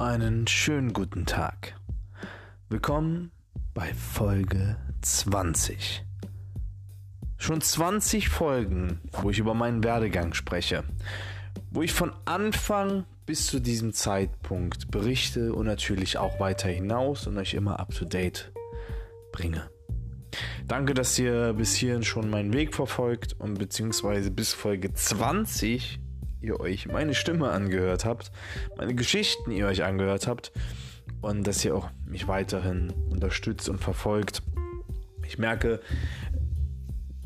Einen schönen guten Tag. Willkommen bei Folge 20. Schon 20 Folgen, wo ich über meinen Werdegang spreche, wo ich von Anfang bis zu diesem Zeitpunkt berichte und natürlich auch weiter hinaus und euch immer up to date bringe. Danke, dass ihr bis hierhin schon meinen Weg verfolgt und beziehungsweise bis Folge 20 ihr euch meine Stimme angehört habt, meine Geschichten ihr euch angehört habt und dass ihr auch mich weiterhin unterstützt und verfolgt. Ich merke,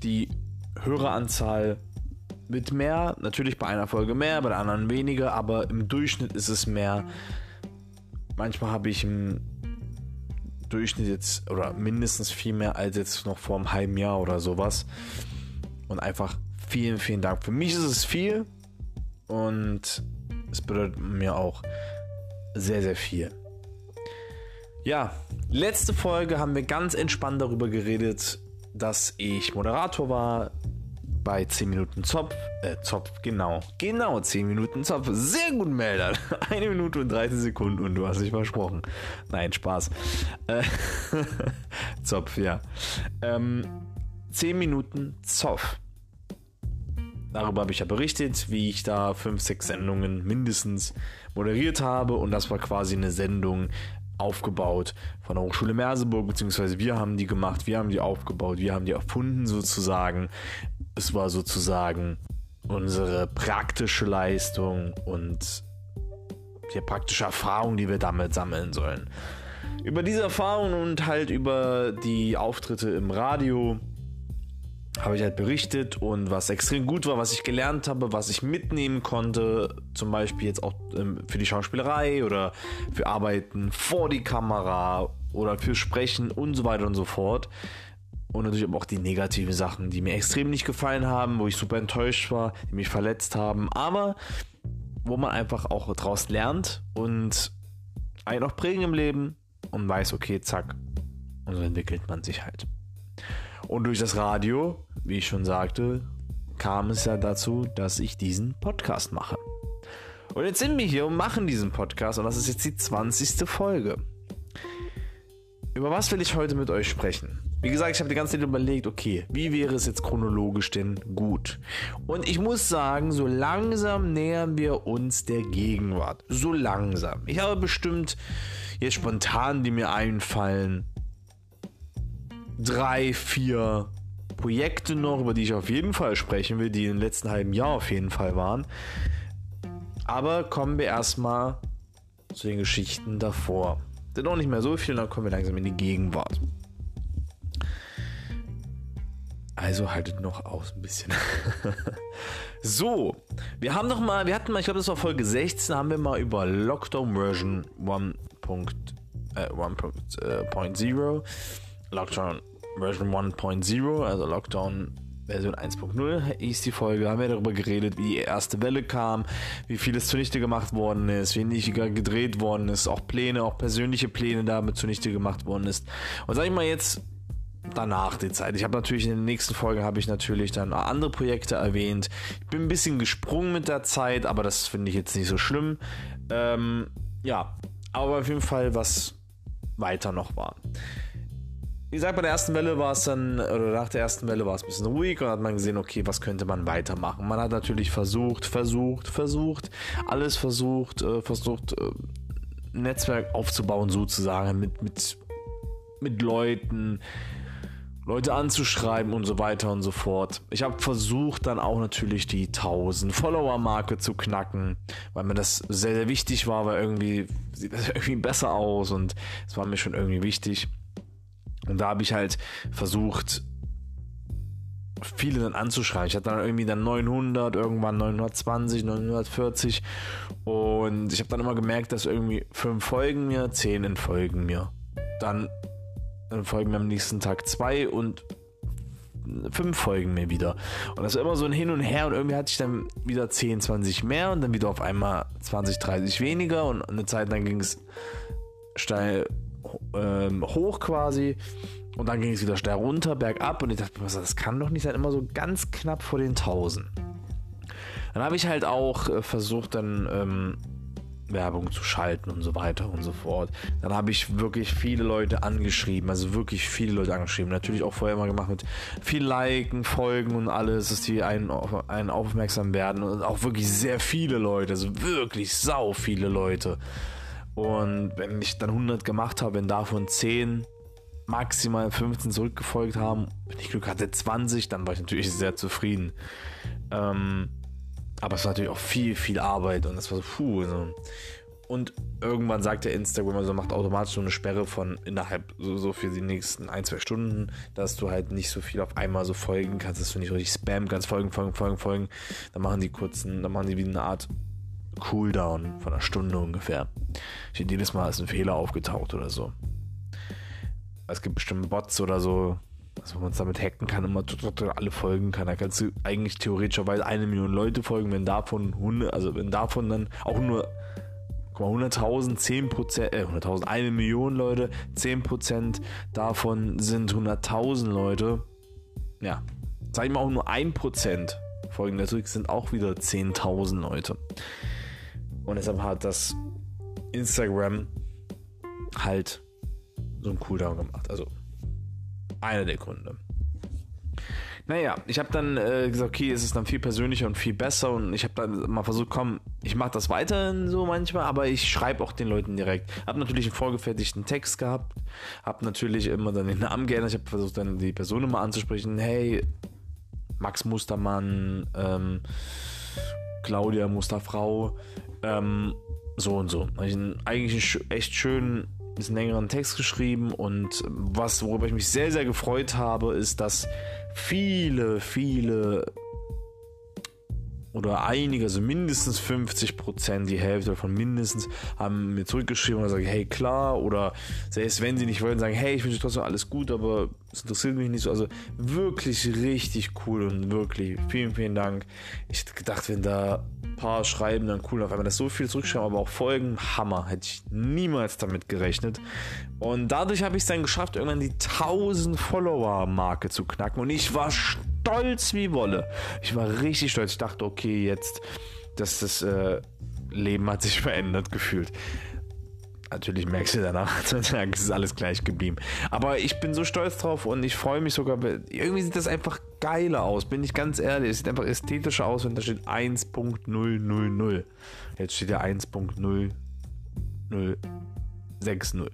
die Höreranzahl wird mehr, natürlich bei einer Folge mehr, bei der anderen weniger, aber im Durchschnitt ist es mehr. Manchmal habe ich im Durchschnitt jetzt oder mindestens viel mehr als jetzt noch vor einem halben Jahr oder sowas. Und einfach vielen, vielen Dank. Für mich ist es viel, und es bedeutet mir auch sehr, sehr viel. Ja, letzte Folge haben wir ganz entspannt darüber geredet, dass ich Moderator war bei 10 Minuten Zopf. Äh, Zopf, genau. Genau, 10 Minuten Zopf. Sehr gut, Melder. Eine Minute und 30 Sekunden und du hast dich versprochen. Nein, Spaß. Äh, Zopf, ja. Ähm, 10 Minuten Zopf. Darüber habe ich ja berichtet, wie ich da fünf, sechs Sendungen mindestens moderiert habe. Und das war quasi eine Sendung aufgebaut von der Hochschule Merseburg, beziehungsweise wir haben die gemacht, wir haben die aufgebaut, wir haben die erfunden sozusagen. Es war sozusagen unsere praktische Leistung und die praktische Erfahrung, die wir damit sammeln sollen. Über diese Erfahrung und halt über die Auftritte im Radio habe ich halt berichtet und was extrem gut war, was ich gelernt habe, was ich mitnehmen konnte, zum Beispiel jetzt auch ähm, für die Schauspielerei oder für Arbeiten vor die Kamera oder für Sprechen und so weiter und so fort. Und natürlich auch die negativen Sachen, die mir extrem nicht gefallen haben, wo ich super enttäuscht war, die mich verletzt haben, aber wo man einfach auch draus lernt und einen auch prägen im Leben und weiß, okay, zack. Und so entwickelt man sich halt. Und durch das Radio, wie ich schon sagte, kam es ja dazu, dass ich diesen Podcast mache. Und jetzt sind wir hier und machen diesen Podcast und das ist jetzt die 20. Folge. Über was will ich heute mit euch sprechen? Wie gesagt, ich habe die ganze Zeit überlegt, okay, wie wäre es jetzt chronologisch denn gut? Und ich muss sagen, so langsam nähern wir uns der Gegenwart. So langsam. Ich habe bestimmt jetzt spontan, die mir einfallen, drei, vier Projekte noch, über die ich auf jeden Fall sprechen will, die im letzten halben Jahr auf jeden Fall waren. Aber kommen wir erstmal zu den Geschichten davor. Denn auch nicht mehr so viel, dann kommen wir langsam in die Gegenwart. Also haltet noch aus ein bisschen. so, wir haben noch mal, wir hatten mal, ich glaube, das war Folge 16, haben wir mal über Lockdown Version 1.0 äh, 1.0 Lockdown Version 1.0, also Lockdown Version 1.0 hieß die Folge, haben wir darüber geredet, wie die erste Welle kam, wie vieles zunichte gemacht worden ist, wie nicht gedreht worden ist, auch Pläne, auch persönliche Pläne damit zunichte gemacht worden ist. Und sag ich mal jetzt danach die Zeit. Ich habe natürlich in der nächsten Folge habe ich natürlich dann andere Projekte erwähnt. Ich bin ein bisschen gesprungen mit der Zeit, aber das finde ich jetzt nicht so schlimm. Ähm, ja, aber auf jeden Fall was weiter noch war wie gesagt, bei der ersten Welle war es dann, oder nach der ersten Welle war es ein bisschen ruhig und hat man gesehen, okay, was könnte man weitermachen. Man hat natürlich versucht, versucht, versucht, alles versucht, äh, versucht, äh, Netzwerk aufzubauen, sozusagen, mit, mit, mit Leuten, Leute anzuschreiben und so weiter und so fort. Ich habe versucht, dann auch natürlich die 1000 Follower-Marke zu knacken, weil mir das sehr, sehr wichtig war, weil irgendwie sieht das irgendwie besser aus und es war mir schon irgendwie wichtig. Und da habe ich halt versucht, viele dann anzuschreiben. Ich hatte dann irgendwie dann 900, irgendwann 920, 940 und ich habe dann immer gemerkt, dass irgendwie fünf folgen mir, zehn entfolgen mir. Dann, dann folgen mir am nächsten Tag zwei und fünf folgen mir wieder. Und das war immer so ein Hin und Her und irgendwie hatte ich dann wieder 10, 20 mehr und dann wieder auf einmal 20, 30 weniger und eine Zeit lang ging es steil ähm, hoch quasi. Und dann ging es wieder steil runter, bergab. Und ich dachte, das kann doch nicht sein, immer so ganz knapp vor den 1000. Dann habe ich halt auch äh, versucht, dann ähm, Werbung zu schalten und so weiter und so fort. Dann habe ich wirklich viele Leute angeschrieben, also wirklich viele Leute angeschrieben. Natürlich auch vorher mal gemacht mit viel Liken, Folgen und alles, dass die einen, einen aufmerksam werden und auch wirklich sehr viele Leute, also wirklich sau viele Leute. Und wenn ich dann 100 gemacht habe, wenn davon 10 maximal 15 zurückgefolgt haben, wenn ich Glück hatte 20, dann war ich natürlich sehr zufrieden. Ähm, aber es war natürlich auch viel, viel Arbeit und das war so, puh. So. Und irgendwann sagt der Instagram, also macht automatisch so eine Sperre von innerhalb so, so für die nächsten ein, zwei Stunden, dass du halt nicht so viel auf einmal so folgen kannst, dass du nicht richtig spam kannst, folgen, folgen, folgen, folgen. Dann machen die kurzen, dann machen die wie eine Art Cooldown von einer Stunde ungefähr. Steht jedes Mal ist ein Fehler aufgetaucht oder so. Es gibt bestimmt Bots oder so, also man es damit hacken kann, immer alle folgen kann. Da kannst du eigentlich theoretischerweise eine Million Leute folgen, wenn davon Hunde, also wenn davon dann auch nur 100.000, 10%, äh, 100.000, eine Million Leute, 10% davon sind 100.000 Leute. Ja, sag ich mal auch nur 1% folgen natürlich sind auch wieder 10.000 Leute. Und deshalb hat das Instagram halt so einen Cooldown gemacht. Also einer der Gründe. Naja, ich habe dann äh, gesagt, okay, es ist dann viel persönlicher und viel besser und ich habe dann mal versucht, komm, ich mache das weiterhin so manchmal, aber ich schreibe auch den Leuten direkt. Habe natürlich einen vorgefertigten Text gehabt, habe natürlich immer dann den Namen geändert, ich habe versucht dann die Person immer anzusprechen, hey, Max Mustermann, ähm, Claudia Musterfrau, ähm, so und so. Habe ich einen, eigentlich einen echt schönen bisschen längeren Text geschrieben und was, worüber ich mich sehr, sehr gefreut habe, ist, dass viele, viele oder einige, also mindestens 50 Prozent, die Hälfte davon mindestens, haben mir zurückgeschrieben und gesagt, hey klar, oder selbst wenn sie nicht wollen, sagen, hey, ich wünsche trotzdem alles gut, aber es interessiert mich nicht so. Also wirklich richtig cool und wirklich vielen, vielen Dank. Ich hätte gedacht, wenn da ein paar schreiben, dann cool, auf einmal das so viel zurückschreiben, aber auch Folgen, Hammer, hätte ich niemals damit gerechnet. Und dadurch habe ich es dann geschafft, irgendwann die 1000 Follower-Marke zu knacken und ich war stolz stolz wie Wolle. Ich war richtig stolz. Ich dachte, okay, jetzt, dass das äh, Leben hat sich verändert gefühlt. Natürlich merkst du danach, es ist alles gleich geblieben. Aber ich bin so stolz drauf und ich freue mich sogar. Irgendwie sieht das einfach geiler aus, bin ich ganz ehrlich. Es sieht einfach ästhetischer aus, wenn da steht 1.000. Jetzt steht ja 1.0060.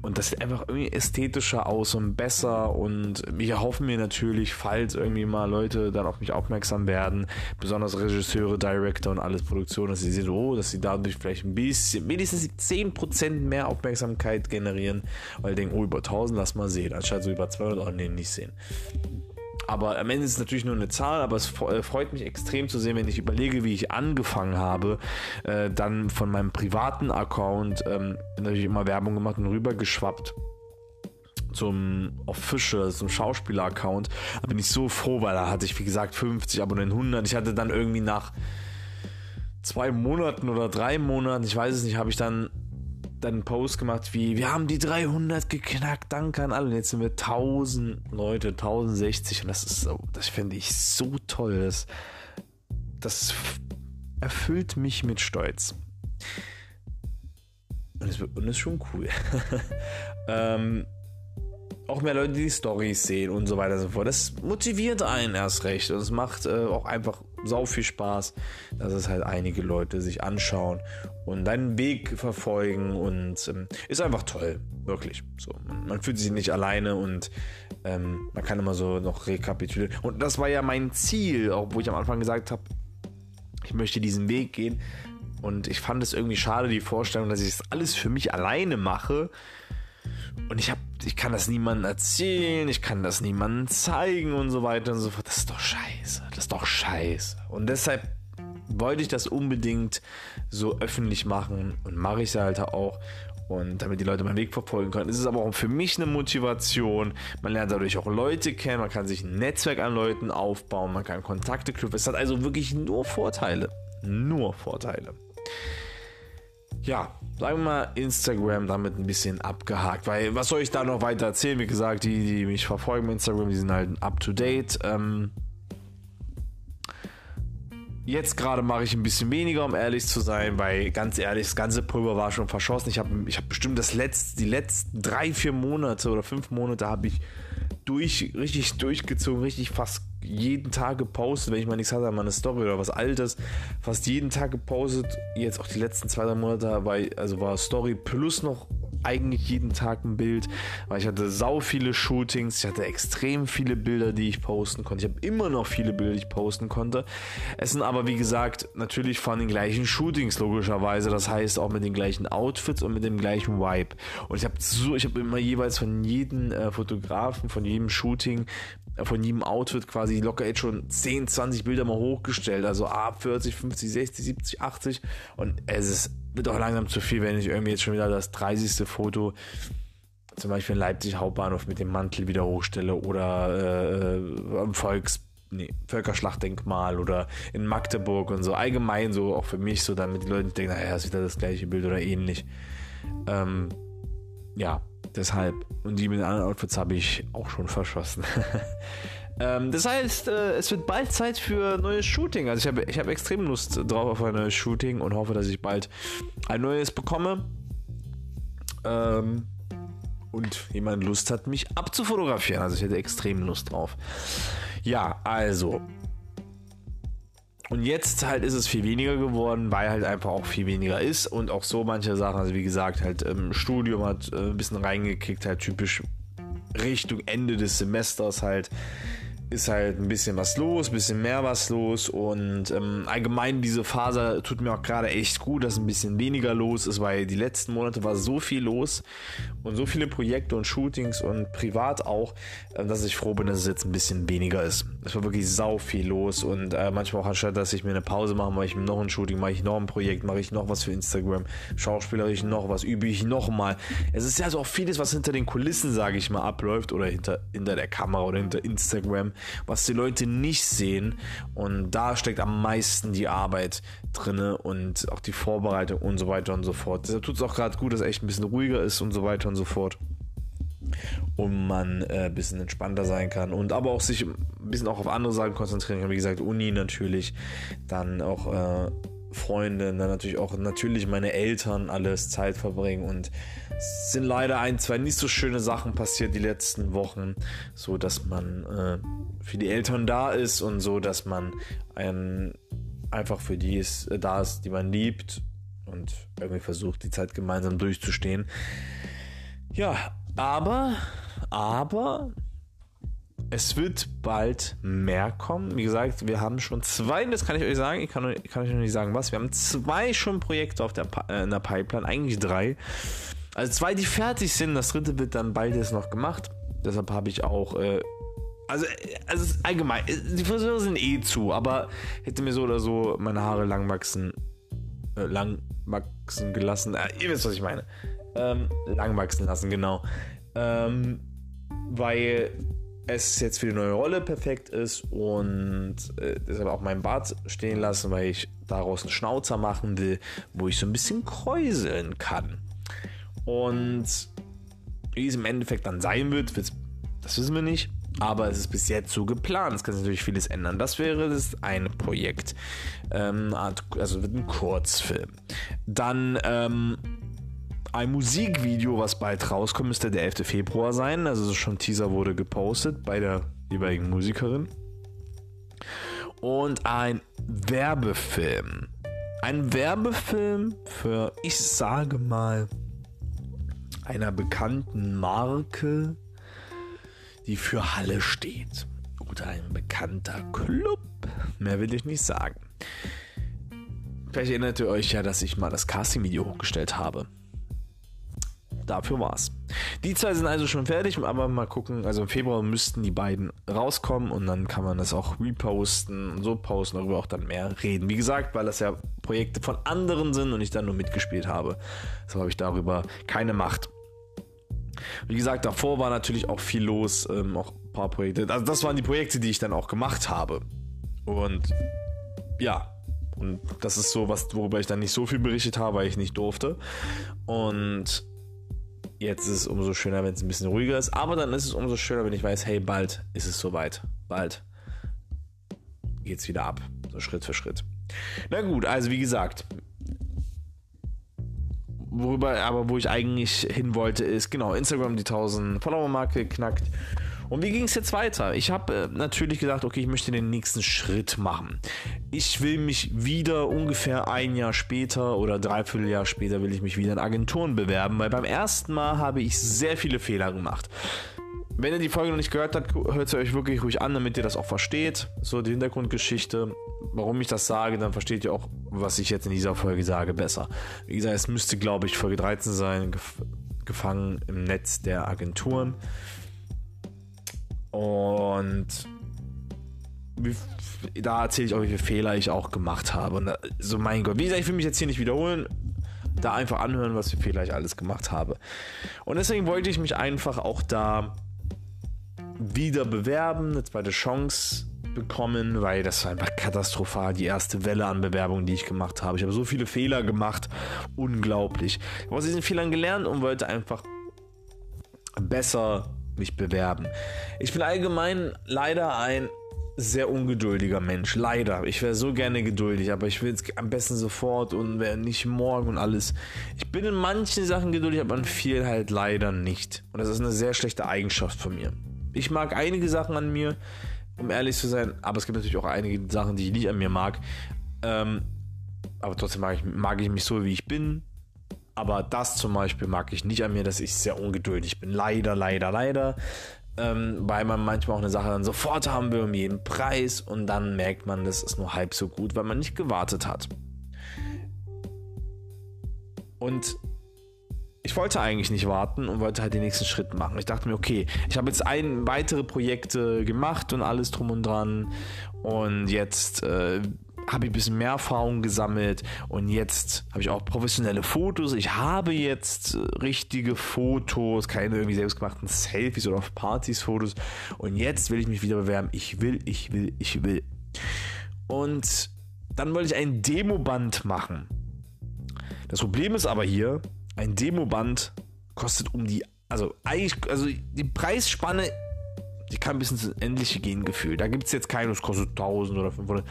Und das sieht einfach irgendwie ästhetischer aus und besser. Und ich erhoffe mir natürlich, falls irgendwie mal Leute dann auf mich aufmerksam werden, besonders Regisseure, Director und alles Produktion, dass sie sehen, oh, dass sie dadurch vielleicht ein bisschen, mindestens 10% mehr Aufmerksamkeit generieren, weil die denken, oh, über 1000 lass mal sehen, anstatt so über 200, oh, nee, nicht sehen. Aber am Ende ist es natürlich nur eine Zahl, aber es äh, freut mich extrem zu sehen, wenn ich überlege, wie ich angefangen habe, äh, dann von meinem privaten Account ähm, natürlich immer Werbung gemacht und rübergeschwappt zum Official, zum Schauspieler-Account. Da bin ich so froh, weil da hatte ich, wie gesagt, 50 Abonnenten, 100. Ich hatte dann irgendwie nach zwei Monaten oder drei Monaten, ich weiß es nicht, habe ich dann dann Post gemacht wie, wir haben die 300 geknackt, danke an alle. Und jetzt sind wir 1000 Leute, 1060 und das ist so, das finde ich so toll. Das, das erfüllt mich mit Stolz. Und es, und ist schon cool. ähm, auch mehr Leute, die Stories sehen und so weiter und so fort. Das motiviert einen erst recht und es macht äh, auch einfach sau viel Spaß, dass es halt einige Leute sich anschauen und deinen Weg verfolgen und ähm, ist einfach toll, wirklich. So, man, fühlt sich nicht alleine und ähm, man kann immer so noch rekapitulieren. Und das war ja mein Ziel, auch wo ich am Anfang gesagt habe, ich möchte diesen Weg gehen. Und ich fand es irgendwie schade, die Vorstellung, dass ich das alles für mich alleine mache. Und ich habe, ich kann das niemandem erzählen, ich kann das niemandem zeigen und so weiter und so fort. Das ist doch scheiße. Das ist doch scheiße. Und deshalb wollte ich das unbedingt so öffentlich machen und mache ich es halt auch. Und damit die Leute meinen Weg verfolgen können. Es ist aber auch für mich eine Motivation. Man lernt dadurch auch Leute kennen, man kann sich ein Netzwerk an Leuten aufbauen, man kann Kontakte knüpfen. Es hat also wirklich nur Vorteile. Nur Vorteile ja, sagen wir mal, Instagram damit ein bisschen abgehakt. Weil, was soll ich da noch weiter erzählen? Wie gesagt, die, die mich verfolgen bei Instagram, die sind halt up to date. Ähm, Jetzt gerade mache ich ein bisschen weniger, um ehrlich zu sein, weil ganz ehrlich, das ganze Pulver war schon verschossen. Ich habe ich hab bestimmt das letzte, die letzten drei, vier Monate oder fünf Monate habe ich durch, richtig durchgezogen, richtig fast jeden Tag gepostet, wenn ich mal nichts hatte, mal eine Story oder was Altes, fast jeden Tag gepostet. Jetzt auch die letzten zwei, drei Monate war, also war Story plus noch eigentlich jeden Tag ein Bild, weil ich hatte sau viele Shootings, ich hatte extrem viele Bilder, die ich posten konnte. Ich habe immer noch viele Bilder, die ich posten konnte. Es sind aber, wie gesagt, natürlich von den gleichen Shootings, logischerweise. Das heißt auch mit den gleichen Outfits und mit dem gleichen Vibe. Und ich habe so, ich habe immer jeweils von jedem äh, Fotografen, von jedem Shooting äh, von jedem Outfit quasi locker jetzt schon 10, 20 Bilder mal hochgestellt. Also ab 40, 50, 60, 70, 80. Und es ist wird auch langsam zu viel, wenn ich irgendwie jetzt schon wieder das 30. Foto zum Beispiel in Leipzig Hauptbahnhof mit dem Mantel wieder hochstelle oder äh, am Volks nee, Völkerschlachtdenkmal oder in Magdeburg und so. Allgemein so, auch für mich so, damit die Leute denken, naja, ist wieder das gleiche Bild oder ähnlich. Ähm, ja, deshalb. Und die mit anderen Outfits habe ich auch schon verschossen. Ähm, das heißt, äh, es wird bald Zeit für neues Shooting. Also ich habe ich hab extrem Lust drauf auf ein neues Shooting und hoffe, dass ich bald ein neues bekomme. Ähm, und jemand Lust hat, mich abzufotografieren. Also ich hätte extrem Lust drauf. Ja, also. Und jetzt halt ist es viel weniger geworden, weil halt einfach auch viel weniger ist und auch so manche Sachen, also wie gesagt, halt im Studium hat äh, ein bisschen reingekickt, halt typisch Richtung Ende des Semesters halt ist halt ein bisschen was los, ein bisschen mehr was los und ähm, allgemein diese Phase tut mir auch gerade echt gut, dass ein bisschen weniger los ist, weil die letzten Monate war so viel los und so viele Projekte und Shootings und privat auch, äh, dass ich froh bin, dass es jetzt ein bisschen weniger ist. Es war wirklich sau viel los und äh, manchmal auch anstatt, dass ich mir eine Pause mache, mache ich noch ein Shooting, mache ich noch ein Projekt, mache ich noch was für Instagram, schauspielerisch noch was, übe ich noch mal. Es ist ja so auch vieles, was hinter den Kulissen, sage ich mal, abläuft oder hinter, hinter der Kamera oder hinter Instagram was die Leute nicht sehen. Und da steckt am meisten die Arbeit drin und auch die Vorbereitung und so weiter und so fort. Deshalb tut es auch gerade gut, dass echt ein bisschen ruhiger ist und so weiter und so fort. Und man äh, ein bisschen entspannter sein kann und aber auch sich ein bisschen auch auf andere Sachen konzentrieren kann. Wie gesagt, Uni natürlich, dann auch äh, Freunde, dann natürlich auch natürlich meine Eltern alles Zeit verbringen und es sind leider ein, zwei nicht so schöne Sachen passiert die letzten Wochen, so dass man äh, für die Eltern da ist und so, dass man ein, einfach für die ist, äh, da ist, die man liebt und irgendwie versucht, die Zeit gemeinsam durchzustehen. Ja, aber, aber es wird bald mehr kommen. Wie gesagt, wir haben schon zwei, das kann ich euch sagen, ich kann, kann euch noch nicht sagen was. Wir haben zwei schon Projekte auf der, äh, in der Pipeline, eigentlich drei. Also zwei, die fertig sind, das dritte wird dann bald jetzt noch gemacht. Deshalb habe ich auch, äh, also, also allgemein, die Friseure sind eh zu, aber hätte mir so oder so meine Haare lang wachsen, äh, lang wachsen gelassen. Äh, ihr wisst, was ich meine. Ähm, lang wachsen lassen, genau. Ähm, weil es jetzt für die neue Rolle perfekt ist und äh, deshalb auch meinen Bart stehen lassen, weil ich daraus einen Schnauzer machen will, wo ich so ein bisschen kräuseln kann. Und wie es im Endeffekt dann sein wird, das wissen wir nicht. Aber es ist bis jetzt so geplant. Es kann sich natürlich vieles ändern. Das wäre das eine Projekt. Ähm, also wird ein Kurzfilm. Dann ähm, ein Musikvideo, was bald rauskommt, müsste der 11. Februar sein. Also schon Teaser wurde gepostet bei der jeweiligen Musikerin. Und ein Werbefilm. Ein Werbefilm für, ich sage mal, einer bekannten Marke, die für Halle steht. Oder ein bekannter Club. Mehr will ich nicht sagen. Vielleicht erinnert ihr euch ja, dass ich mal das Casting-Video hochgestellt habe dafür war's. Die zwei sind also schon fertig, aber mal gucken. Also im Februar müssten die beiden rauskommen und dann kann man das auch reposten und so posten, darüber auch dann mehr reden. Wie gesagt, weil das ja Projekte von anderen sind und ich dann nur mitgespielt habe. So habe ich darüber keine Macht. Wie gesagt, davor war natürlich auch viel los, ähm, auch ein paar Projekte. Also das waren die Projekte, die ich dann auch gemacht habe. Und ja, und das ist so was, worüber ich dann nicht so viel berichtet habe, weil ich nicht durfte. Und Jetzt ist es umso schöner, wenn es ein bisschen ruhiger ist. Aber dann ist es umso schöner, wenn ich weiß, hey, bald ist es soweit. Bald geht es wieder ab. So Schritt für Schritt. Na gut, also wie gesagt, worüber aber wo ich eigentlich hin wollte, ist genau Instagram die 1000 Follower-Marke knackt. Und wie ging es jetzt weiter? Ich habe äh, natürlich gesagt, okay, ich möchte den nächsten Schritt machen. Ich will mich wieder ungefähr ein Jahr später oder dreiviertel Jahr später will ich mich wieder in Agenturen bewerben, weil beim ersten Mal habe ich sehr viele Fehler gemacht. Wenn ihr die Folge noch nicht gehört habt, hört sie euch wirklich ruhig an, damit ihr das auch versteht. So die Hintergrundgeschichte, warum ich das sage, dann versteht ihr auch, was ich jetzt in dieser Folge sage, besser. Wie gesagt, es müsste, glaube ich, Folge 13 sein, gefangen im Netz der Agenturen. Und da erzähle ich auch, wie viele Fehler ich auch gemacht habe. Und so, mein Gott, wie gesagt, ich will mich jetzt hier nicht wiederholen. Da einfach anhören, was für Fehler ich alles gemacht habe. Und deswegen wollte ich mich einfach auch da wieder bewerben, eine zweite Chance bekommen, weil das war einfach katastrophal, die erste Welle an Bewerbungen, die ich gemacht habe. Ich habe so viele Fehler gemacht, unglaublich. Ich habe aus diesen Fehlern gelernt und wollte einfach besser mich bewerben. Ich bin allgemein leider ein sehr ungeduldiger Mensch. Leider. Ich wäre so gerne geduldig, aber ich will es am besten sofort und wäre nicht morgen und alles. Ich bin in manchen Sachen geduldig, aber in vielen halt leider nicht. Und das ist eine sehr schlechte Eigenschaft von mir. Ich mag einige Sachen an mir, um ehrlich zu sein, aber es gibt natürlich auch einige Sachen, die ich nicht an mir mag. Ähm, aber trotzdem mag ich, mag ich mich so, wie ich bin. Aber das zum Beispiel mag ich nicht an mir, dass ich sehr ungeduldig bin. Leider, leider, leider. Ähm, weil man manchmal auch eine Sache dann sofort haben will um jeden Preis und dann merkt man, das ist nur halb so gut, weil man nicht gewartet hat. Und ich wollte eigentlich nicht warten und wollte halt den nächsten Schritt machen. Ich dachte mir, okay, ich habe jetzt ein, weitere Projekte gemacht und alles drum und dran und jetzt äh, habe ich ein bisschen mehr Erfahrung gesammelt und jetzt habe ich auch professionelle Fotos. Ich habe jetzt richtige Fotos, keine irgendwie selbstgemachten Selfies oder auf Partys Fotos. Und jetzt will ich mich wieder bewerben. Ich will, ich will, ich will. Und dann wollte ich ein Demoband machen. Das Problem ist aber hier, ein Demoband kostet um die, also eigentlich, also die Preisspanne die kann bisschen ins Endliche gehen gefühlt. Da gibt es jetzt keinen, das kostet 1000 oder 500.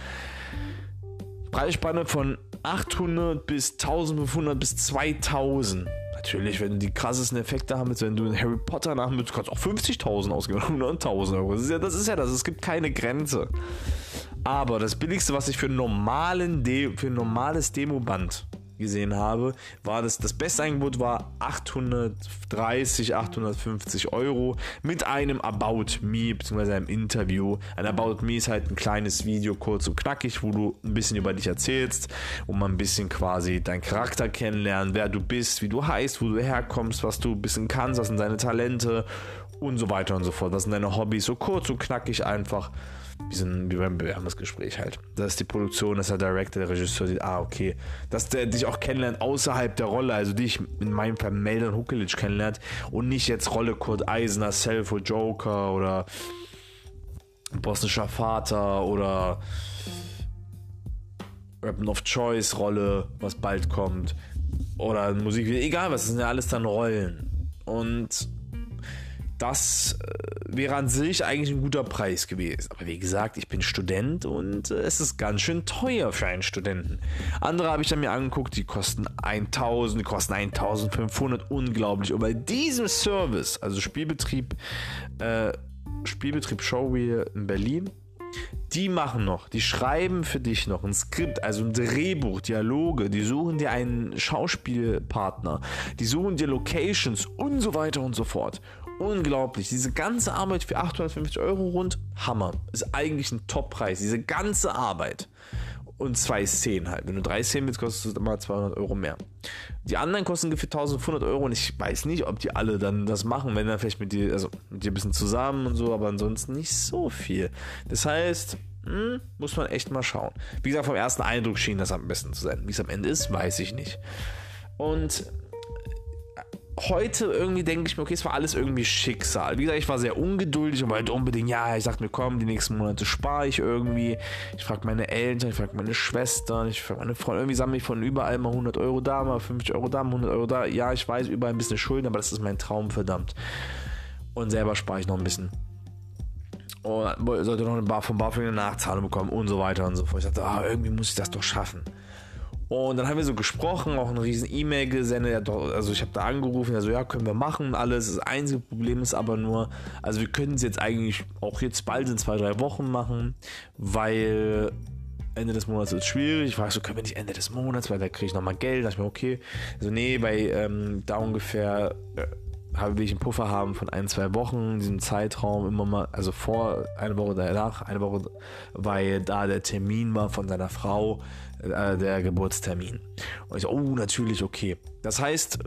Preisspanne von 800 bis 1500 bis 2000. Natürlich, wenn du die krassesten Effekte haben willst, wenn du einen Harry Potter nachmachen kannst du auch 50.000 ausgeben, 100.000 Euro. Das ist, ja, das ist ja das, es gibt keine Grenze. Aber das billigste, was ich für, normalen De für ein normales Demoband gesehen habe, war das, das beste Angebot war 830, 850 Euro mit einem About Me, beziehungsweise einem Interview. Ein About Me ist halt ein kleines Video, kurz und knackig, wo du ein bisschen über dich erzählst, wo man ein bisschen quasi deinen Charakter kennenlernt, wer du bist, wie du heißt, wo du herkommst, was du ein bisschen kannst, was sind deine Talente und so weiter und so fort. Was sind deine Hobbys? So kurz und knackig einfach wie, so ein, wie beim Bewerbungsgespräch halt. Das ist die Produktion, das ist der Director, der Regisseur sieht, ah, okay. Dass der dich auch kennenlernt außerhalb der Rolle, also dich in meinem Fall Melden Huckelic kennenlernt und nicht jetzt Rolle Kurt Eisner, Selfo Joker oder bosnischer Vater oder Weapon of Choice Rolle, was bald kommt. Oder Musik, egal was, das sind ja alles dann Rollen. Und das äh, wäre an sich eigentlich ein guter Preis gewesen. Aber wie gesagt, ich bin Student und äh, es ist ganz schön teuer für einen Studenten. Andere habe ich dann mir angeguckt, die kosten 1000, die kosten 1500, unglaublich. Und bei diesem Service, also Spielbetrieb, äh, Spielbetrieb Showwheel in Berlin, die machen noch, die schreiben für dich noch ein Skript, also ein Drehbuch, Dialoge, die suchen dir einen Schauspielpartner, die suchen dir Locations und so weiter und so fort. Unglaublich. Diese ganze Arbeit für 850 Euro rund, Hammer. Ist eigentlich ein Top-Preis. Diese ganze Arbeit. Und zwei Szenen halt. Wenn du drei Szenen willst, kostet es immer 200 Euro mehr. Die anderen kosten ungefähr 1500 Euro und ich weiß nicht, ob die alle dann das machen, wenn dann vielleicht mit dir, also mit dir ein bisschen zusammen und so, aber ansonsten nicht so viel. Das heißt, hm, muss man echt mal schauen. Wie gesagt, vom ersten Eindruck schien das am besten zu sein. Wie es am Ende ist, weiß ich nicht. Und heute irgendwie denke ich mir, okay, es war alles irgendwie Schicksal. Wie gesagt, ich war sehr ungeduldig und wollte unbedingt, ja, ich sagte mir, komm, die nächsten Monate spare ich irgendwie. Ich frage meine Eltern, ich frage meine Schwestern, ich frage meine Freunde, irgendwie sammle ich von überall mal 100 Euro da, mal 50 Euro da, mal 100 Euro da. Ja, ich weiß, überall ein bisschen Schulden, aber das ist mein Traum, verdammt. Und selber spare ich noch ein bisschen. und sollte noch eine vom BAföG eine Nachzahlung bekommen und so weiter und so fort. Ich dachte, ah, irgendwie muss ich das doch schaffen. Und dann haben wir so gesprochen, auch eine riesen E-Mail gesendet. Also ich habe da angerufen, also ja, können wir machen, alles. Das einzige Problem ist aber nur, also wir können es jetzt eigentlich auch jetzt bald in zwei, drei Wochen machen, weil Ende des Monats ist schwierig. Ich frage so, können wir nicht Ende des Monats, weil da kriege ich nochmal Geld. Da ich mir, okay. Also nee, bei ähm, da ungefähr äh, habe ich einen Puffer haben von ein, zwei Wochen, in diesem Zeitraum immer mal, also vor eine Woche danach, eine Woche, weil da der Termin war von seiner Frau, äh, der Geburtstermin. Und ich so, oh, natürlich, okay. Das heißt,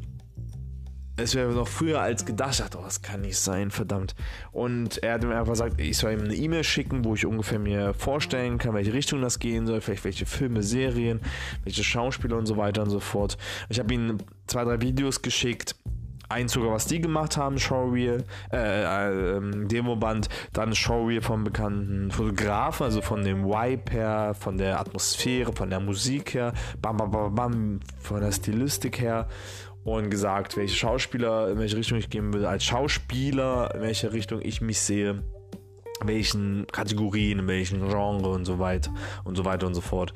es wäre noch früher als gedacht. Ich dachte, oh, das kann nicht sein, verdammt. Und er hat mir einfach gesagt, ich soll ihm eine E-Mail schicken, wo ich ungefähr mir vorstellen kann, welche Richtung das gehen soll, vielleicht welche Filme, Serien, welche Schauspieler und so weiter und so fort. Ich habe ihm zwei, drei Videos geschickt Eins sogar, was die gemacht haben, Showreel, äh, äh, ähm, Demoband, dann Showreel vom bekannten Fotografen, also von dem Vibe her, von der Atmosphäre, von der Musik her, bam, bam, bam, bam, von der Stilistik her und gesagt, welche Schauspieler, in welche Richtung ich gehen würde, als Schauspieler, in welche Richtung ich mich sehe welchen Kategorien, welchen Genre und so weiter und so weiter und so fort.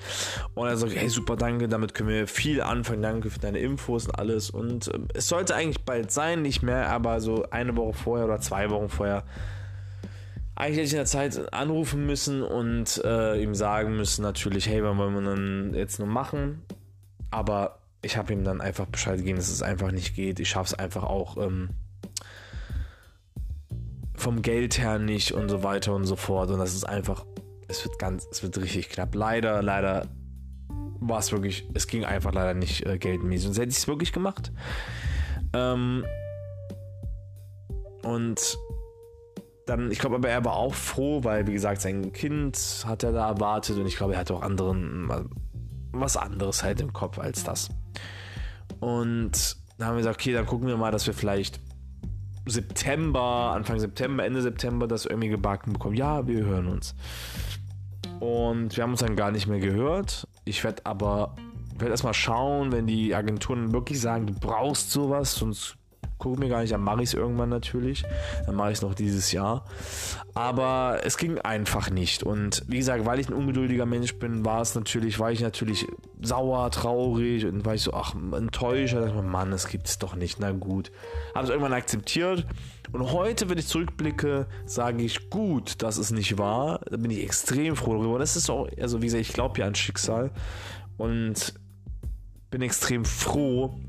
Und er sagt, hey, super, danke, damit können wir viel anfangen, danke für deine Infos und alles. Und äh, es sollte eigentlich bald sein, nicht mehr, aber so eine Woche vorher oder zwei Wochen vorher. Eigentlich hätte ich in der Zeit anrufen müssen und äh, ihm sagen müssen, natürlich, hey, wann wollen wir dann jetzt nur machen? Aber ich habe ihm dann einfach Bescheid gegeben, dass es einfach nicht geht. Ich schaffe es einfach auch. Ähm, vom Geld her nicht und so weiter und so fort. Und das ist einfach, es wird ganz, es wird richtig knapp. Leider, leider war es wirklich, es ging einfach leider nicht äh, geldmäßig. Sonst hätte ich es wirklich gemacht. Ähm, und dann, ich glaube aber, er war auch froh, weil, wie gesagt, sein Kind hat er da erwartet und ich glaube, er hatte auch anderen, was anderes halt im Kopf als das. Und dann haben wir gesagt, okay, dann gucken wir mal, dass wir vielleicht September, Anfang September, Ende September das irgendwie gebacken bekommen. Ja, wir hören uns. Und wir haben uns dann gar nicht mehr gehört. Ich werde aber werde erstmal schauen, wenn die Agenturen wirklich sagen, du brauchst sowas, sonst gucke mir gar nicht an, mache ich es irgendwann natürlich. Dann mache ich es noch dieses Jahr. Aber es ging einfach nicht. Und wie gesagt, weil ich ein ungeduldiger Mensch bin, war es natürlich, war ich natürlich sauer, traurig und war ich so, ach, enttäuscht. Da dachte ich, Mann, das gibt es doch nicht. Na gut. Habe es irgendwann akzeptiert. Und heute, wenn ich zurückblicke, sage ich, gut, dass es nicht war. Da bin ich extrem froh darüber. Das ist auch, also wie gesagt, ich glaube ja an Schicksal. Und bin extrem froh,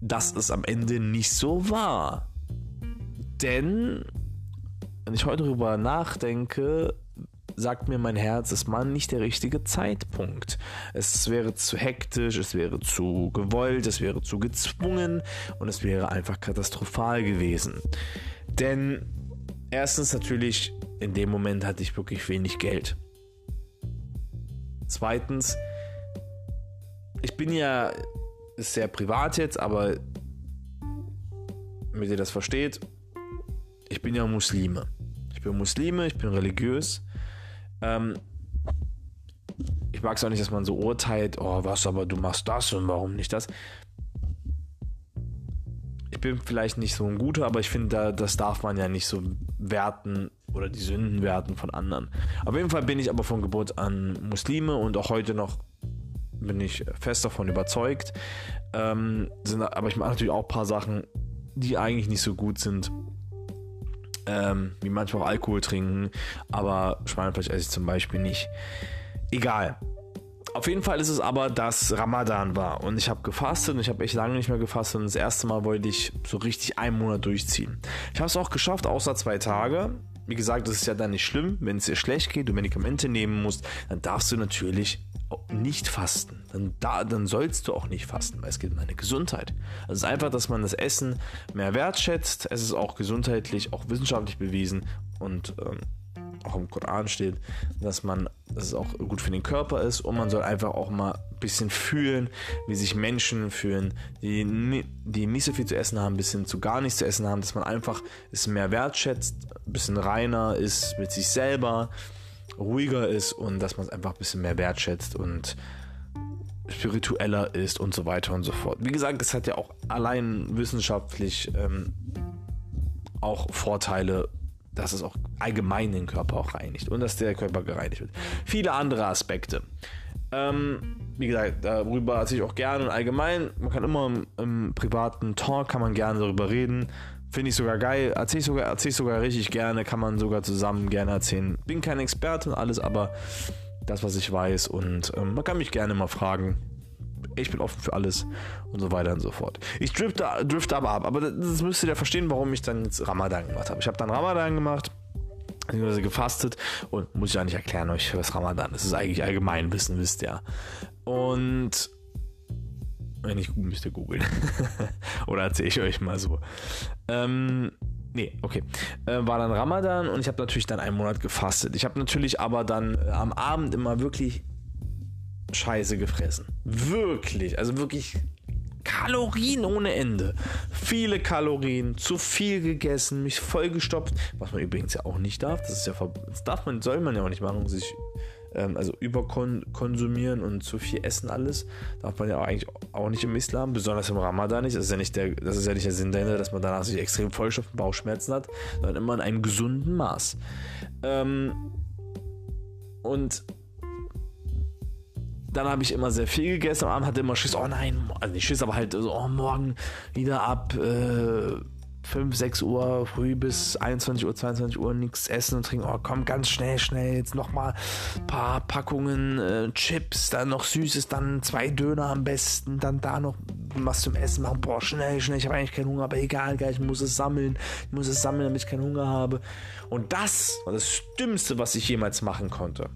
dass es am Ende nicht so war. Denn, wenn ich heute darüber nachdenke, sagt mir mein Herz, es war nicht der richtige Zeitpunkt. Es wäre zu hektisch, es wäre zu gewollt, es wäre zu gezwungen und es wäre einfach katastrophal gewesen. Denn erstens natürlich, in dem Moment hatte ich wirklich wenig Geld. Zweitens, ich bin ja ist sehr privat jetzt, aber damit ihr das versteht, ich bin ja Muslime. Ich bin Muslime, ich bin religiös. Ähm, ich mag es auch nicht, dass man so urteilt, oh was, aber du machst das und warum nicht das. Ich bin vielleicht nicht so ein guter, aber ich finde, da, das darf man ja nicht so werten oder die Sünden werten von anderen. Auf jeden Fall bin ich aber von Geburt an Muslime und auch heute noch bin ich fest davon überzeugt. Ähm, sind, aber ich mache natürlich auch ein paar Sachen, die eigentlich nicht so gut sind. Ähm, wie manchmal auch Alkohol trinken, aber Schweinefleisch esse ich zum Beispiel nicht. Egal. Auf jeden Fall ist es aber, dass Ramadan war und ich habe gefastet und ich habe echt lange nicht mehr gefastet und das erste Mal wollte ich so richtig einen Monat durchziehen. Ich habe es auch geschafft, außer zwei Tage. Wie gesagt, das ist ja dann nicht schlimm, wenn es dir schlecht geht, du Medikamente nehmen musst, dann darfst du natürlich nicht fasten. Dann, da, dann sollst du auch nicht fasten, weil es geht um deine Gesundheit. Also es ist einfach, dass man das Essen mehr wertschätzt. Es ist auch gesundheitlich, auch wissenschaftlich bewiesen und ähm, auch im Koran steht, dass man, dass es auch gut für den Körper ist und man soll einfach auch mal ein bisschen fühlen, wie sich Menschen fühlen, die, die nicht so viel zu essen haben, ein bisschen zu gar nichts zu essen haben, dass man einfach es mehr wertschätzt, ein bisschen reiner ist mit sich selber ruhiger ist und dass man es einfach ein bisschen mehr wertschätzt und spiritueller ist und so weiter und so fort. Wie gesagt, es hat ja auch allein wissenschaftlich ähm, auch Vorteile dass es auch allgemein den Körper auch reinigt und dass der Körper gereinigt wird. Viele andere Aspekte. Ähm, wie gesagt, darüber erzähle ich auch gerne und allgemein. Man kann immer im, im privaten Talk kann man gerne darüber reden. Finde ich sogar geil. Erzähle ich sogar, erzähl ich sogar richtig gerne. Kann man sogar zusammen gerne erzählen. Bin kein Experte und alles, aber das, was ich weiß. Und ähm, man kann mich gerne mal fragen. Ich bin offen für alles und so weiter und so fort. Ich drifte, drifte aber ab. Aber das, müsst ihr ja verstehen, warum ich dann jetzt Ramadan gemacht habe. Ich habe dann Ramadan gemacht gefastet und muss ich ja nicht erklären euch, was Ramadan ist. Das ist eigentlich Allgemeinwissen, wisst ihr. Und wenn ich müsst ihr googeln. Oder erzähle ich euch mal so. Ähm, nee, okay. Äh, war dann Ramadan und ich habe natürlich dann einen Monat gefastet. Ich habe natürlich aber dann äh, am Abend immer wirklich Scheiße gefressen. Wirklich, also wirklich Kalorien ohne Ende. Viele Kalorien, zu viel gegessen, mich vollgestopft, was man übrigens ja auch nicht darf. Das ist ja das darf man, soll man ja auch nicht machen, sich ähm, also überkonsumieren und zu viel essen alles. Darf man ja auch eigentlich auch nicht im Islam, besonders im Ramadan nicht. Das ist ja nicht der, das ist ja nicht der Sinn dahinter, dass man danach sich extrem vollstopft und Bauchschmerzen hat, sondern immer in einem gesunden Maß. Ähm, und dann habe ich immer sehr viel gegessen. Am Abend hatte immer Schiss, oh nein, also nicht Schiss, aber halt so, oh, morgen wieder ab äh, 5, 6 Uhr früh bis 21 Uhr, 22 Uhr nichts essen und trinken. Oh, komm, ganz schnell, schnell, jetzt nochmal ein paar Packungen äh, Chips, dann noch Süßes, dann zwei Döner am besten, dann da noch was zum Essen machen. Boah, schnell, schnell, ich habe eigentlich keinen Hunger, aber egal, geil, ich muss es sammeln. Ich muss es sammeln, damit ich keinen Hunger habe. Und das war das Dümmste, was ich jemals machen konnte.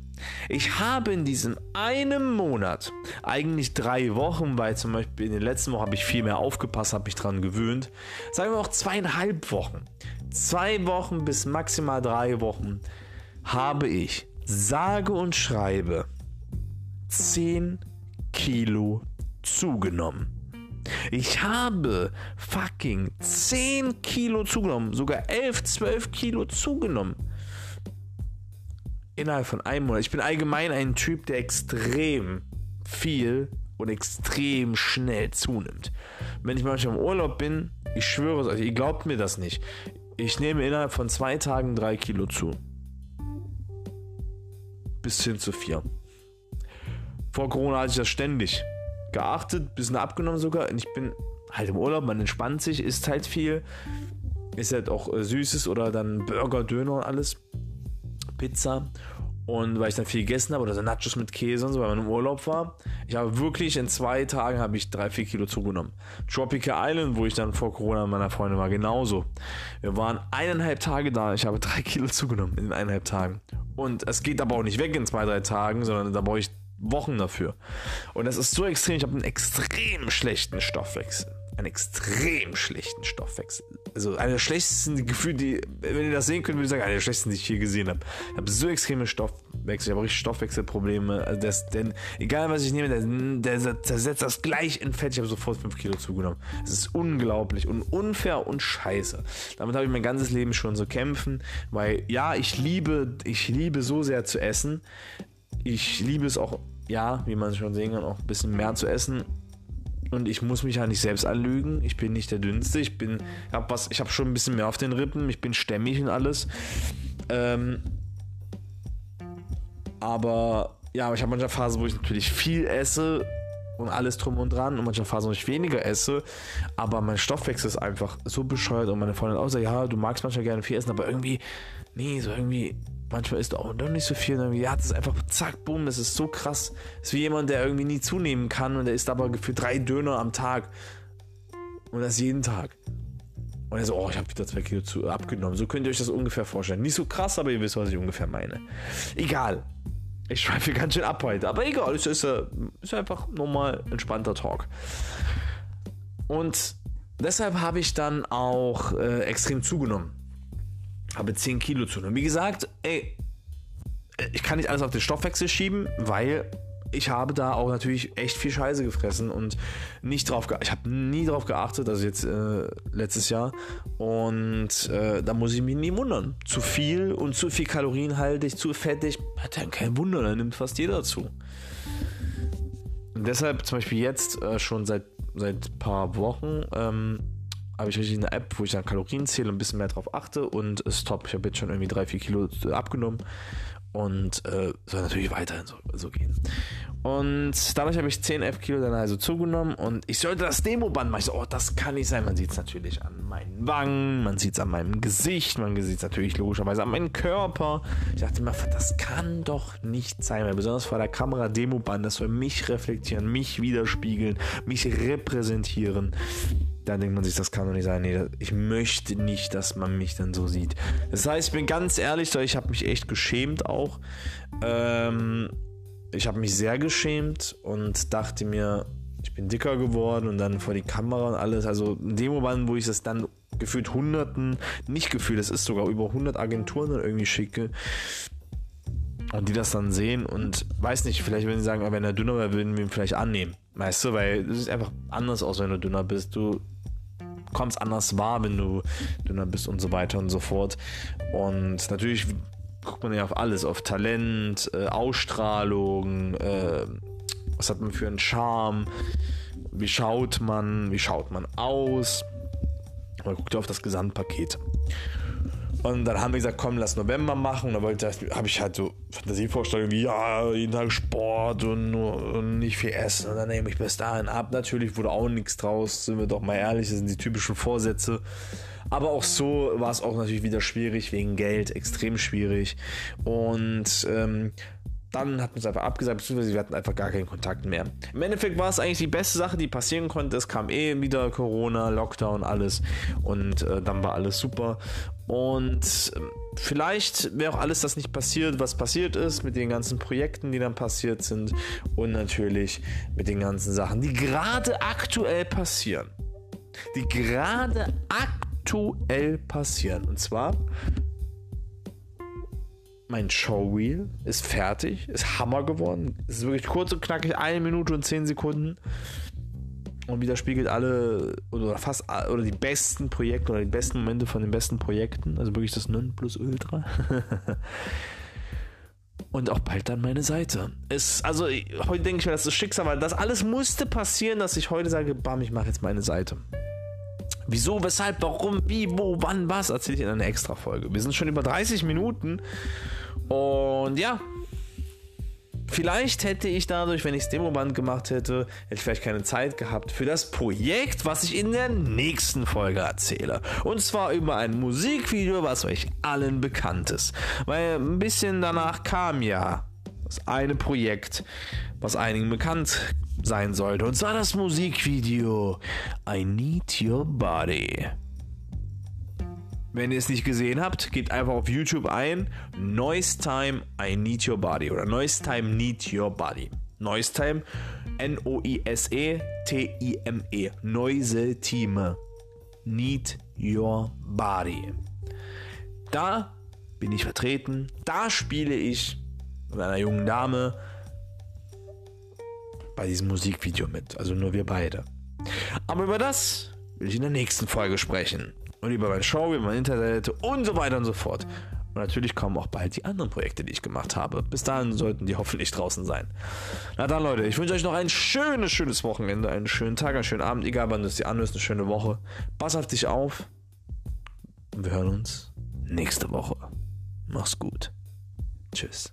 Ich habe in diesem einen Monat, eigentlich drei Wochen, weil zum Beispiel in den letzten Wochen habe ich viel mehr aufgepasst, habe mich daran gewöhnt, sagen wir auch zweieinhalb Wochen, zwei Wochen bis maximal drei Wochen, habe ich sage und schreibe 10 Kilo zugenommen. Ich habe fucking 10 Kilo zugenommen, sogar 11, 12 Kilo zugenommen innerhalb von einem Monat. Ich bin allgemein ein Typ, der extrem viel und extrem schnell zunimmt. Wenn ich manchmal im Urlaub bin, ich schwöre es euch, ihr glaubt mir das nicht. Ich nehme innerhalb von zwei Tagen drei Kilo zu. Bis hin zu vier. Vor Corona hatte ich das ständig geachtet, bisschen abgenommen sogar. Und ich bin halt im Urlaub, man entspannt sich, isst halt viel. Ist halt auch äh, Süßes oder dann Burger, Döner und alles. Pizza und weil ich dann viel gegessen habe oder so Nachos mit Käse und so, weil man im Urlaub war. Ich habe wirklich in zwei Tagen habe ich drei, vier Kilo zugenommen. Tropical Island, wo ich dann vor Corona mit meiner Freundin war, genauso. Wir waren eineinhalb Tage da. Ich habe drei Kilo zugenommen in eineinhalb Tagen. Und es geht aber auch nicht weg in zwei, drei Tagen, sondern da brauche ich Wochen dafür. Und das ist so extrem. Ich habe einen extrem schlechten Stoffwechsel einen extrem schlechten Stoffwechsel. Also einer der schlechtesten Gefühle, die, wenn ihr das sehen könnt, würde ich sagen, einer der schlechtesten, die ich je gesehen habe. Ich habe so extreme Stoffwechsel, ich habe richtig Stoffwechselprobleme. Also das, denn egal was ich nehme, der, der zersetzt das gleich in Fett. Ich habe sofort 5 Kilo zugenommen. Es ist unglaublich und unfair und scheiße. Damit habe ich mein ganzes Leben schon so kämpfen, weil ja, ich liebe, ich liebe so sehr zu essen. Ich liebe es auch, ja, wie man schon sehen kann, auch ein bisschen mehr zu essen und ich muss mich ja nicht selbst anlügen. Ich bin nicht der Dünnste. Ich bin, hab was, ich habe schon ein bisschen mehr auf den Rippen. Ich bin stämmig und alles. Ähm, aber ja, ich habe manchmal Phasen, wo ich natürlich viel esse und alles drum und dran und manchmal Phasen, wo ich weniger esse. Aber mein Stoffwechsel ist einfach so bescheuert und meine Freundin auch sagt, ja, du magst manchmal gerne viel essen, aber irgendwie, nee, so irgendwie manchmal ist auch noch nicht so viel. Ja, das ist einfach zack, boom, das ist so krass. Das ist wie jemand, der irgendwie nie zunehmen kann und der isst aber gefühlt drei Döner am Tag. Und das jeden Tag. Und er so, oh, ich habe wieder zwei Kilo zu, abgenommen. So könnt ihr euch das ungefähr vorstellen. Nicht so krass, aber ihr wisst, was ich ungefähr meine. Egal. Ich schweife ganz schön ab heute. Aber egal, es ist, äh, ist einfach normal entspannter Talk. Und deshalb habe ich dann auch äh, extrem zugenommen habe 10 Kilo zugenommen. Wie gesagt, ey, ich kann nicht alles auf den Stoffwechsel schieben, weil ich habe da auch natürlich echt viel Scheiße gefressen und nicht drauf geachtet. Ich habe nie drauf geachtet, also jetzt äh, letztes Jahr. Und äh, da muss ich mich nie wundern. Zu viel und zu viel kalorienhaltig, zu fettig, dann kein Wunder, da nimmt fast jeder zu. Und deshalb zum Beispiel jetzt äh, schon seit seit paar Wochen ähm, habe ich richtig eine App, wo ich dann Kalorien zähle und ein bisschen mehr drauf achte und ist top. Ich habe jetzt schon irgendwie drei, vier Kilo abgenommen und äh, soll natürlich weiterhin so, so gehen. Und dadurch habe ich 10, 11 Kilo dann also zugenommen und ich sollte das Demoband machen. Ich so, oh, das kann nicht sein. Man sieht es natürlich an meinen Wangen, man sieht es an meinem Gesicht, man sieht es natürlich logischerweise an meinem Körper. Ich dachte mir, das kann doch nicht sein, weil besonders vor der Kamera Demoband, das soll mich reflektieren, mich widerspiegeln, mich repräsentieren dann denkt man sich, das kann doch nicht sein. Nee, ich möchte nicht, dass man mich dann so sieht. Das heißt, ich bin ganz ehrlich, ich habe mich echt geschämt auch. Ähm, ich habe mich sehr geschämt und dachte mir, ich bin dicker geworden und dann vor die Kamera und alles. Also in dem Moment, wo ich das dann gefühlt hunderten, nicht gefühlt, es ist sogar über 100 Agenturen dann irgendwie schicke, und die das dann sehen und weiß nicht, vielleicht wenn sie sagen, wenn er dünner wäre, würden wir ihn vielleicht annehmen. Weißt du, weil es sieht einfach anders aus, wenn du dünner bist. Du kommst anders wahr, wenn du dünner bist und so weiter und so fort. Und natürlich guckt man ja auf alles, auf Talent, äh, Ausstrahlung, äh, was hat man für einen Charme, wie schaut man, wie schaut man aus. Man guckt auf das Gesamtpaket. Und dann haben wir gesagt, komm, lass November machen. Und da habe ich halt so Fantasievorstellungen wie, ja, jeden Tag Sport und, nur, und nicht viel essen. Und dann nehme ich bis dahin ab. Natürlich wurde auch nichts draus, sind wir doch mal ehrlich, das sind die typischen Vorsätze. Aber auch so war es auch natürlich wieder schwierig, wegen Geld, extrem schwierig. Und ähm, dann hat man es einfach abgesagt, beziehungsweise wir hatten einfach gar keinen Kontakt mehr. Im Endeffekt war es eigentlich die beste Sache, die passieren konnte. Es kam eh wieder Corona, Lockdown, alles und äh, dann war alles super. Und äh, vielleicht wäre auch alles das nicht passiert, was passiert ist, mit den ganzen Projekten, die dann passiert sind und natürlich mit den ganzen Sachen, die gerade aktuell passieren. Die gerade aktuell passieren. Und zwar mein Showreel ist fertig, ist Hammer geworden. Es ist wirklich kurz und knackig, eine Minute und zehn Sekunden. Und widerspiegelt alle oder fast oder die besten Projekte oder die besten Momente von den besten Projekten. Also wirklich das Ultra. und auch bald dann meine Seite. Es, also heute denke ich mir, das ist Schicksal, weil das alles musste passieren, dass ich heute sage, bam, ich mache jetzt meine Seite. Wieso, weshalb, warum, wie, wo, wann, was, erzähle ich in einer extra Folge. Wir sind schon über 30 Minuten und ja, Vielleicht hätte ich dadurch, wenn ich das Demoband gemacht hätte, hätte ich vielleicht keine Zeit gehabt für das Projekt, was ich in der nächsten Folge erzähle. Und zwar über ein Musikvideo, was euch allen bekannt ist. Weil ein bisschen danach kam ja das eine Projekt, was einigen bekannt sein sollte. Und zwar das Musikvideo I Need Your Body. Wenn ihr es nicht gesehen habt, gebt einfach auf YouTube ein Noise Time I Need Your Body oder Noise Time Need Your Body. Noise Time N-O-I-S-E-T-I-M-E. Noise Time Need Your Body. Da bin ich vertreten. Da spiele ich mit einer jungen Dame bei diesem Musikvideo mit. Also nur wir beide. Aber über das will ich in der nächsten Folge sprechen und über mein Show, über meine Internetseite und so weiter und so fort. Und natürlich kommen auch bald die anderen Projekte, die ich gemacht habe. Bis dahin sollten die hoffentlich draußen sein. Na dann, Leute, ich wünsche euch noch ein schönes, schönes Wochenende, einen schönen Tag, einen schönen Abend, egal wann du es dir anhörst, eine schöne Woche. Pass auf dich auf. Und wir hören uns nächste Woche. Mach's gut. Tschüss.